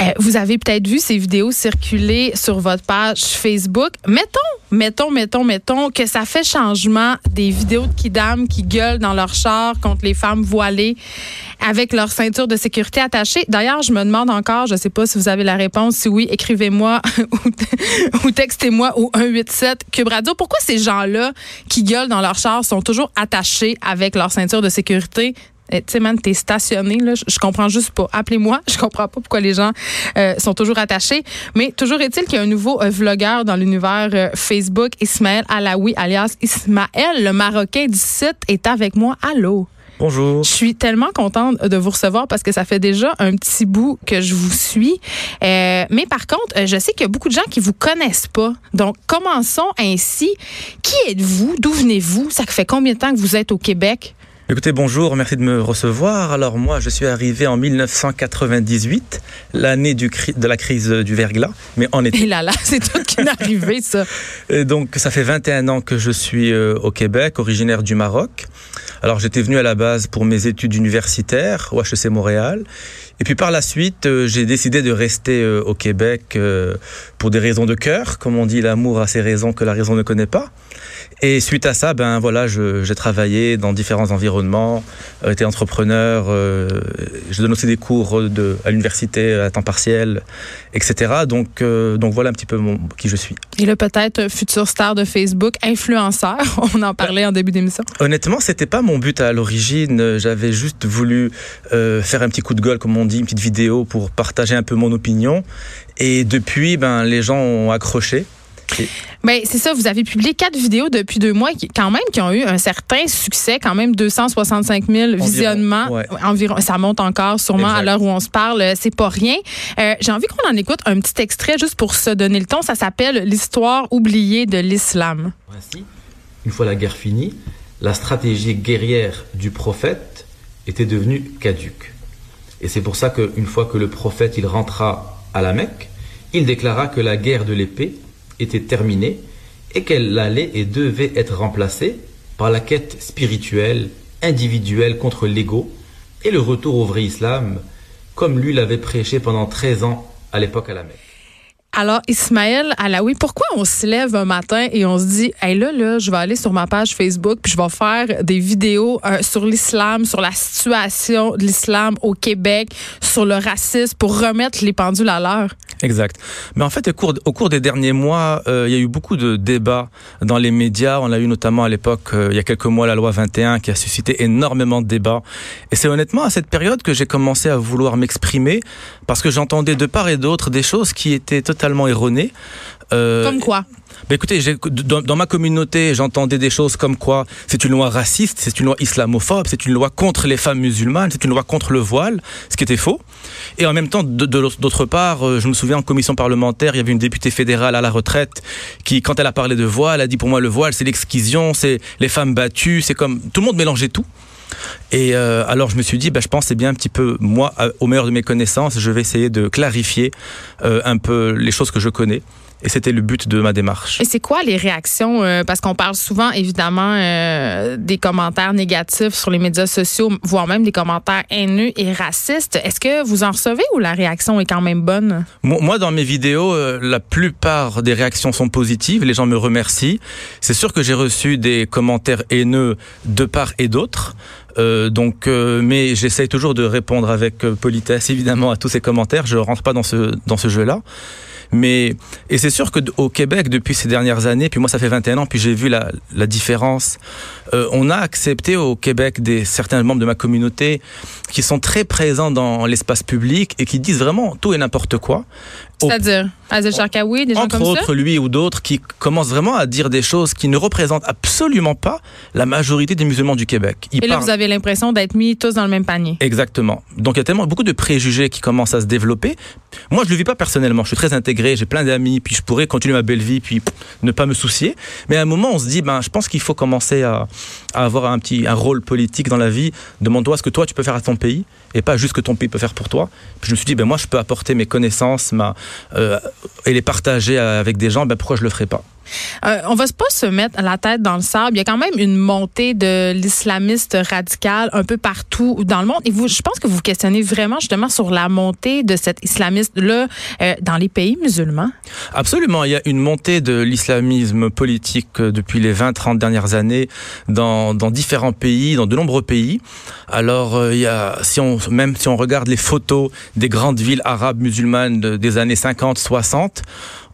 Euh, vous avez peut-être vu ces vidéos circuler sur votre page Facebook. Mettons, mettons, mettons, mettons que ça fait changement des vidéos de kidam qui gueulent dans leur char contre les femmes voilées avec leur ceinture de sécurité attachée. D'ailleurs, je me demande encore, je ne sais pas si vous avez la réponse. Si oui, écrivez-moi ou, textez-moi au 187 Cube Radio. Pourquoi ces gens-là qui gueulent dans leur char sont toujours attachés avec leur ceinture de sécurité? Eh, tu sais, man, t'es stationné, là. Je, comprends juste pas. Appelez-moi. Je comprends pas pourquoi les gens euh, sont toujours attachés. Mais toujours est-il qu'il y a un nouveau euh, vlogueur dans l'univers euh, Facebook, Ismaël Alaoui, alias Ismaël, le Marocain du site, est avec moi. Allô? Bonjour. Je suis tellement contente de vous recevoir parce que ça fait déjà un petit bout que je vous suis. Euh, mais par contre, euh, je sais qu'il y a beaucoup de gens qui vous connaissent pas. Donc, commençons ainsi. Qui êtes-vous? D'où venez-vous? Ça fait combien de temps que vous êtes au Québec? Écoutez, bonjour, merci de me recevoir. Alors moi, je suis arrivé en 1998, l'année de la crise du verglas, mais en été. Et là là, c'est tout qui est arrivé, ça. Et donc, ça fait 21 ans que je suis euh, au Québec, originaire du Maroc. Alors j'étais venu à la base pour mes études universitaires au HEC Montréal. Et puis par la suite, euh, j'ai décidé de rester euh, au Québec euh, pour des raisons de cœur. Comme on dit, l'amour a ses raisons que la raison ne connaît pas. Et suite à ça, ben voilà, j'ai travaillé dans différents environnements, été entrepreneur, je donne aussi des cours de, à l'université à temps partiel, etc. Donc, donc voilà un petit peu mon, qui je suis. Et le peut-être futur star de Facebook, influenceur, on en parlait en début d'émission. Honnêtement, c'était pas mon but à l'origine. J'avais juste voulu faire un petit coup de gueule, comme on dit, une petite vidéo pour partager un peu mon opinion. Et depuis, ben les gens ont accroché. Ben, c'est ça, vous avez publié quatre vidéos depuis deux mois, qui, quand même, qui ont eu un certain succès, quand même 265 000 visionnements. Environ, ça monte encore, sûrement, à l'heure où on se parle. Euh, c'est pas rien. Euh, j'ai envie qu'on en écoute un petit extrait juste pour se donner le ton. Ça s'appelle L'histoire oubliée de l'islam. Ainsi, une fois la guerre finie, la stratégie guerrière du prophète était devenue caduque. Et c'est pour ça qu'une fois que le prophète il rentra à la Mecque, il déclara que la guerre de l'épée était terminée et qu'elle allait et devait être remplacée par la quête spirituelle, individuelle contre l'ego et le retour au vrai islam, comme lui l'avait prêché pendant 13 ans à l'époque à la Mecque. Alors, Ismaël Alaoui, pourquoi on se lève un matin et on se dit, hey, là, là, je vais aller sur ma page Facebook puis je vais faire des vidéos euh, sur l'islam, sur la situation de l'islam au Québec, sur le racisme pour remettre les pendules à l'heure? Exact. Mais en fait, au cours, au cours des derniers mois, euh, il y a eu beaucoup de débats dans les médias. On a eu notamment à l'époque, euh, il y a quelques mois, la loi 21 qui a suscité énormément de débats. Et c'est honnêtement à cette période que j'ai commencé à vouloir m'exprimer parce que j'entendais de part et d'autre des choses qui étaient totalement erronées. Euh, Comme quoi? Ben écoutez, dans, dans, ma communauté, j'entendais des choses comme quoi c'est une loi raciste, c'est une loi islamophobe, c'est une loi contre les femmes musulmanes, c'est une loi contre le voile, ce qui était faux. Et en même temps, d'autre part, euh, je me souviens en commission parlementaire, il y avait une députée fédérale à la retraite qui, quand elle a parlé de voile, a dit pour moi le voile, c'est l'exquision, c'est les femmes battues, c'est comme tout le monde mélangeait tout. Et euh, alors je me suis dit, bah, je pense c'est bien un petit peu moi, au meilleur de mes connaissances, je vais essayer de clarifier euh, un peu les choses que je connais. Et c'était le but de ma démarche. Et c'est quoi les réactions? Euh, parce qu'on parle souvent, évidemment, euh, des commentaires négatifs sur les médias sociaux, voire même des commentaires haineux et racistes. Est-ce que vous en recevez ou la réaction est quand même bonne? Moi, dans mes vidéos, euh, la plupart des réactions sont positives. Les gens me remercient. C'est sûr que j'ai reçu des commentaires haineux de part et d'autre. Euh, donc, euh, mais j'essaye toujours de répondre avec politesse, évidemment, à tous ces commentaires. Je rentre pas dans ce dans ce jeu-là. Mais et c'est sûr que au Québec depuis ces dernières années, puis moi ça fait 21 ans, puis j'ai vu la, la différence. Euh, on a accepté au Québec des certains membres de ma communauté qui sont très présents dans l'espace public et qui disent vraiment tout et n'importe quoi. C'est-à-dire? Azel Sharkawi, des gens Entre comme ça? autres, lui ou d'autres qui commencent vraiment à dire des choses qui ne représentent absolument pas la majorité des musulmans du Québec. Ils Et là, parlent... vous avez l'impression d'être mis tous dans le même panier. Exactement. Donc, il y a tellement beaucoup de préjugés qui commencent à se développer. Moi, je le vis pas personnellement. Je suis très intégré, j'ai plein d'amis, puis je pourrais continuer ma belle vie, puis ne pas me soucier. Mais à un moment, on se dit, ben, je pense qu'il faut commencer à, à avoir un petit un rôle politique dans la vie. Demande-toi ce que toi, tu peux faire à ton pays et pas juste ce que ton pays peut faire pour toi. Puis je me suis dit, ben moi, je peux apporter mes connaissances ma, euh, et les partager avec des gens, ben pourquoi je le ferais pas? Euh, on va pas se mettre la tête dans le sable. Il y a quand même une montée de l'islamiste radical un peu partout dans le monde. Et vous, je pense que vous questionnez vraiment justement sur la montée de cet islamiste-là euh, dans les pays musulmans. Absolument. Il y a une montée de l'islamisme politique euh, depuis les 20-30 dernières années dans, différents pays, dans de nombreux pays. Alors, euh, si on, même si on regarde les photos des grandes villes arabes musulmanes des années 50-60,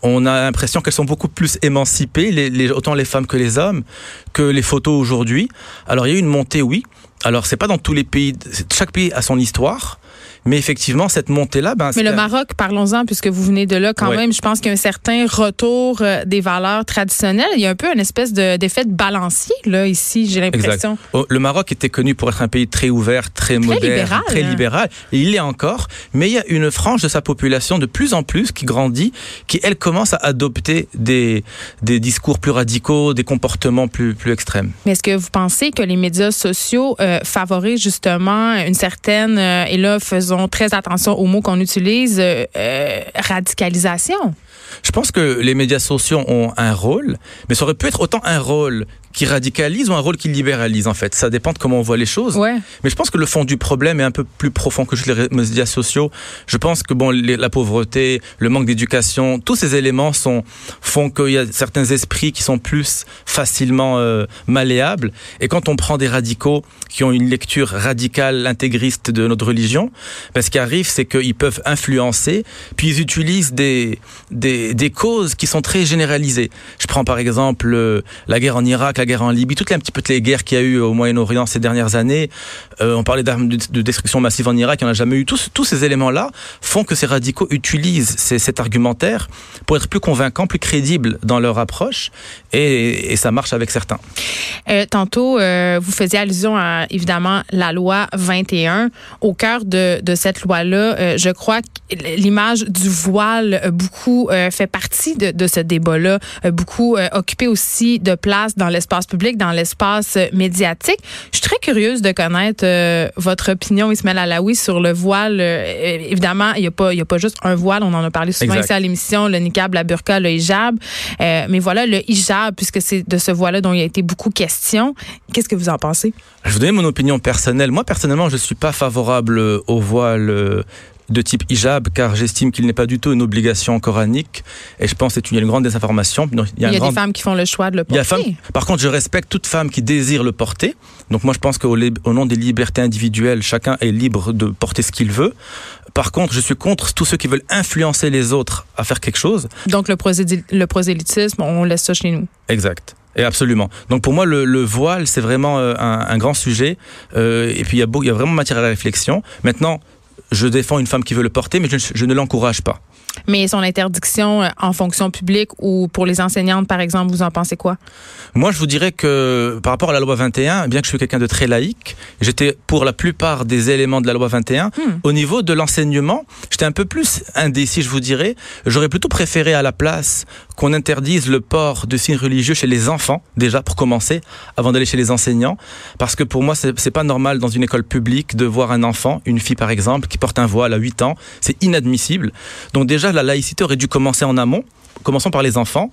on a l'impression qu'elles sont beaucoup plus émancipées, autant les femmes que les hommes, que les photos aujourd'hui. Alors il y a eu une montée, oui. Alors c'est pas dans tous les pays, chaque pays a son histoire. Mais effectivement, cette montée-là, ben, Mais le Maroc, parlons-en, puisque vous venez de là, quand même, je pense qu'il y a un certain retour euh, des valeurs traditionnelles. Il y a un peu une espèce d'effet de, balancier, là, ici, j'ai l'impression. Oh, le Maroc était connu pour être un pays très ouvert, très, moderne, libéral, très libéral. Et il l'est encore. Mais il y a une frange de sa population de plus en plus qui grandit, qui, elle, commence à adopter des, des discours plus radicaux, des comportements plus, plus extrêmes. Mais est-ce que vous pensez que les médias sociaux euh, favorisent justement une certaine, euh, et là, faisons très attention aux mots qu'on utilise, euh, euh, radicalisation. Je pense que les médias sociaux ont un rôle, mais ça aurait pu être autant un rôle qui radicalise ou un rôle qui libéralise en fait. Ça dépend de comment on voit les choses. Ouais. Mais je pense que le fond du problème est un peu plus profond que juste les médias sociaux. Je pense que bon, la pauvreté, le manque d'éducation, tous ces éléments sont font qu'il y a certains esprits qui sont plus facilement euh, malléables. Et quand on prend des radicaux qui ont une lecture radicale, intégriste de notre religion, ben, ce qui arrive, c'est qu'ils peuvent influencer, puis ils utilisent des, des, des causes qui sont très généralisées. Je prends par exemple euh, la guerre en Irak, la guerre en Libye, toutes les un petit peu les guerres qu'il y a eu au Moyen-Orient ces dernières années. Euh, on parlait d'armes de, destruction massive en Irak, il n'y en a jamais eu. Tous, tous ces éléments-là font que ces radicaux utilisent cet argumentaire pour être plus convaincants, plus crédibles dans leur approche, et, ça marche avec certains. Euh, tantôt, euh, vous faisiez allusion à évidemment la loi 21. Au cœur de, cette loi-là, je crois que l'image du voile beaucoup fait partie de, de ce débat-là, beaucoup occupé aussi de place dans l'espace public, dans l'espace médiatique. Je suis très curieuse de connaître euh, votre opinion, Ismaël Alaoui, sur le voile. Euh, évidemment, il n'y a, pas, a pas juste un voile, on en a parlé souvent ici à l'émission, le niqab, la burqa, le hijab. Euh, mais voilà, le hijab, puisque c'est de ce voile-là dont il a été beaucoup question. Qu'est-ce que vous en pensez? Je vous donner mon opinion personnelle. Moi, personnellement, je ne suis pas favorable au voile de type hijab, car j'estime qu'il n'est pas du tout une obligation coranique. Et je pense qu'il y a une grande désinformation. Il y a, des femmes qui font le choix de le porter. Par contre, je respecte toute femme qui désire le porter. Donc moi, je pense qu'au nom des libertés individuelles, chacun est libre de porter ce qu'il veut. Par contre, je suis contre tous ceux qui veulent influencer les autres à faire quelque chose. Donc le, prosélytisme, on laisse ça chez nous. Exact. Et absolument. Donc pour moi, le, voile, c'est vraiment euh, un, grand sujet. Euh, et puis il y, a il y a vraiment matière à la réflexion. Maintenant, je défends une femme qui veut le porter, mais je, ne l'encourage pas. Mais son interdiction euh, en fonction publique ou pour les enseignantes, par exemple, vous en pensez quoi? Moi, je vous dirais que par rapport à la loi 21, bien que je suis quelqu'un de très laïque, j'étais pour la plupart des éléments de la loi 21. Hmm. Au niveau de l'enseignement, j'étais un peu plus indécis, je vous dirais. J'aurais plutôt préféré à la place qu'on interdise le port de signes religieux chez les enfants, déjà pour commencer, avant d'aller chez les enseignants. Parce que pour moi, c'est pas normal dans une école publique de voir un enfant, une fille par exemple, qui porte un voile à 8 ans. C'est inadmissible. Donc déjà, la laïcité aurait dû commencer en amont commençons par les enfants.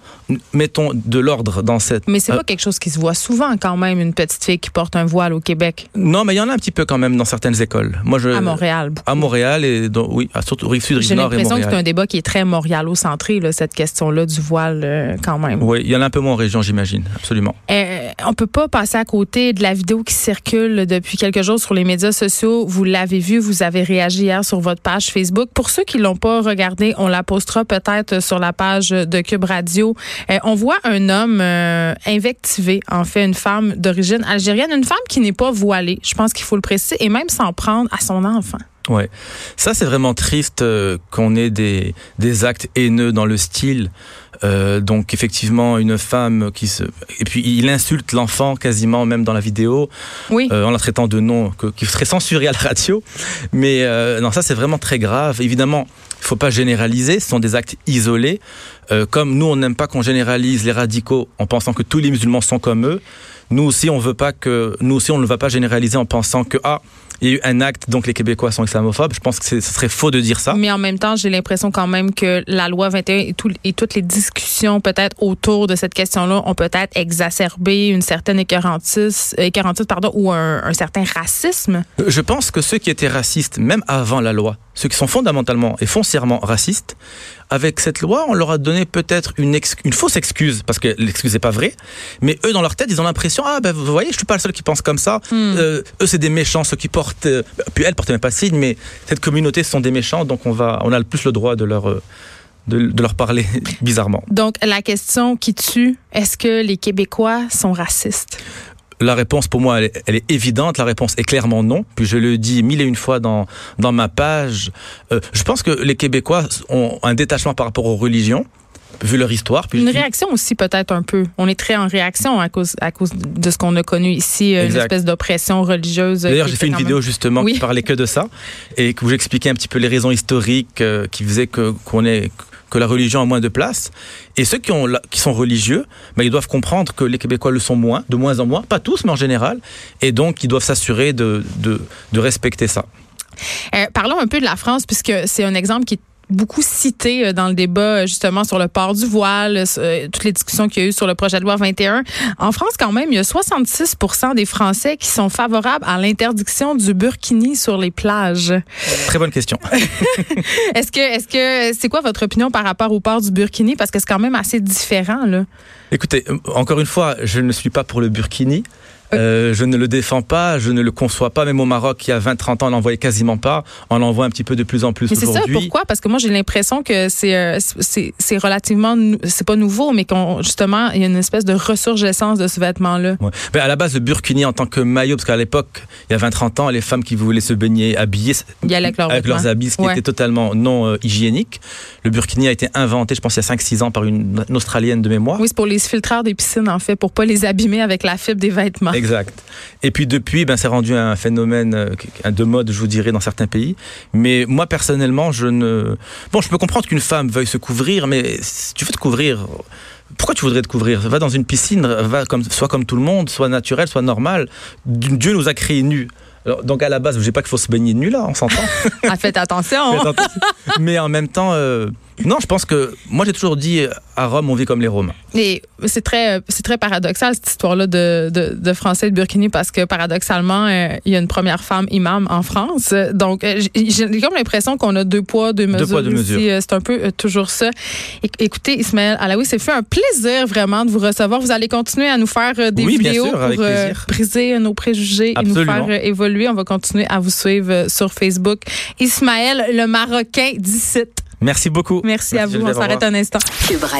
Mettons de l'ordre dans cette. Mais c'est pas euh, quelque chose qui se voit souvent quand même, une petite fille qui porte un voile au Québec. Non, mais il y en a un petit peu quand même dans certaines écoles. Moi, je. À Montréal. À Montréal et oui, surtout rive sud, rive J'ai l'impression que c'est un débat qui est très montréalo-centré, cette question-là du voile euh, quand même. Oui, il y en a un peu moins en région, j'imagine, absolument. Euh, on peut pas passer à côté de la vidéo qui circule depuis quelques jours sur les médias sociaux. Vous l'avez vu, vous avez réagi hier sur votre page Facebook. Pour ceux qui l'ont pas regardé, on la postera peut-être sur la page de Cube Radio. Euh, on voit un homme euh, invectiver, en fait, une femme d'origine algérienne, une femme qui n'est pas voilée, je pense qu'il faut le préciser, et même s'en prendre à son enfant. Ouais, ça c'est vraiment triste euh, qu'on ait des, des actes haineux dans le style. donc effectivement une femme qui se et puis il insulte l'enfant quasiment même dans la vidéo oui. en la traitant de nom qui serait censuré à la radio mais non ça c'est vraiment très grave évidemment il faut pas généraliser, ce sont des actes isolés. Euh, comme nous, on n'aime pas qu'on généralise les radicaux en pensant que tous les musulmans sont comme eux. Nous aussi, on veut pas que, nous aussi, on ne va pas généraliser en pensant que ah, il y a eu un acte, donc les Québécois sont islamophobes. Je pense que ce serait faux de dire ça. Mais en même temps, j'ai l'impression quand même que la loi 21 et, tout, et toutes les discussions peut-être autour de cette question-là ont peut-être exacerbé une certaine écœurantise, pardon, ou un, un certain racisme. Je pense que ceux qui étaient racistes, même avant la loi, ceux qui sont fondamentalement et foncièrement racistes, avec cette loi, on leur a donné peut-être une, une fausse excuse, parce que l'excuse n'est pas vraie, mais eux, dans leur tête, ils ont l'impression, ah ben vous voyez, je suis pas le seul qui pense comme ça, hmm. euh, eux, c'est des méchants, ceux qui portent, euh, puis elles portaient même pas signe, mais cette communauté, ce sont des méchants, donc on, va, on a le plus le droit de leur... Euh, de, leur parler bizarrement. Donc, la question qui tue, est-ce que les Québécois sont racistes? La réponse, pour moi, elle est, évidente. La réponse est clairement non. Puis je le dis mille et une fois dans, dans ma page. Euh, je pense que les Québécois ont un détachement par rapport aux religions vu leur histoire. Puis une réaction aussi peut-être un peu. On est très en réaction à cause, à cause de ce qu'on a connu ici, euh, une espèce d'oppression religieuse. D'ailleurs, j'ai fait une vidéo justement qui parlait que de ça et où j'expliquais un petit peu les raisons historiques euh, qui faisaient que qu'on est que la religion a moins de place. Et ceux qui, ont, qui sont religieux, ben, ils doivent comprendre que les Québécois le sont moins, de moins en moins, pas tous, mais en général. Et donc, ils doivent s'assurer de, respecter ça. Euh, parlons un peu de la France, puisque c'est un exemple qui est beaucoup cité euh, dans le débat euh, justement sur le port du voile, euh, toutes les discussions qu'il y a eu sur le projet de loi 21. En France, quand même, il y a 66 des Français qui sont favorables à l'interdiction du burkini sur les plages. Très bonne question. est-ce que, est-ce que, c'est quoi votre opinion par rapport au port du burkini? Parce que c'est quand même assez différent là. Écoutez, encore une fois, je ne suis pas pour le burkini. Euh, je ne le défends pas, je ne le conçois pas. Même au Maroc, il y a 20-30 ans, on l'en voyait quasiment pas. On l'en voit un petit peu de plus en plus aujourd'hui. Mais c'est ça, pourquoi? Parce que moi, j'ai l'impression que c'est euh, c'est relativement, c'est pas nouveau, mais qu'on justement, il y a une espèce de ressurgescence de ce vêtement-là. Ouais. Ben, à la base, le burkini en tant que maillot, parce qu'à l'époque, il y a 20-30 ans, les femmes qui voulaient se baigner habillées avec, leurs habits, ce qui était totalement non euh, hygiénique. Le burkini a été inventé, je pense, il y a 5-6 ans par une, une, Australienne de mémoire. Oui, c'est pour les filtreurs des piscines, en fait, pour pas les abîmer avec la fibre des vêtements. Exact. Et puis depuis, ben, c'est rendu un phénomène euh, de mode, je vous dirais, dans certains pays. Mais moi, personnellement, je ne... Bon, je peux comprendre qu'une femme veuille se couvrir, mais si tu veux te couvrir... Pourquoi tu voudrais te couvrir? Va dans une piscine, va comme, soit comme tout le monde, soit naturel, soit normal. Dieu nous a créés nus. donc à la base, je ne dis pas qu'il faut se baigner nu là, on s'entend. ah, faites attention. Mais en même temps, euh, non, je pense que moi j'ai toujours dit à Rome on vit comme les Romains. Et c'est très c'est très paradoxal cette histoire-là de, de, de, Français de Burkini parce que paradoxalement euh, il y a une première femme imam en France. Donc euh, j'ai comme l'impression qu'on a deux poids deux mesures. Deux poids, deux mesures. C'est un peu toujours ça. écoutez Ismaël Alaoui, c'est fait un plaisir vraiment de vous recevoir. Vous allez continuer à nous faire des vidéos pour briser nos préjugés et nous faire évoluer. On va continuer à vous suivre sur Facebook. Ismaël le Marocain d'ici. Merci beaucoup. Merci, à vous. On s'arrête un instant.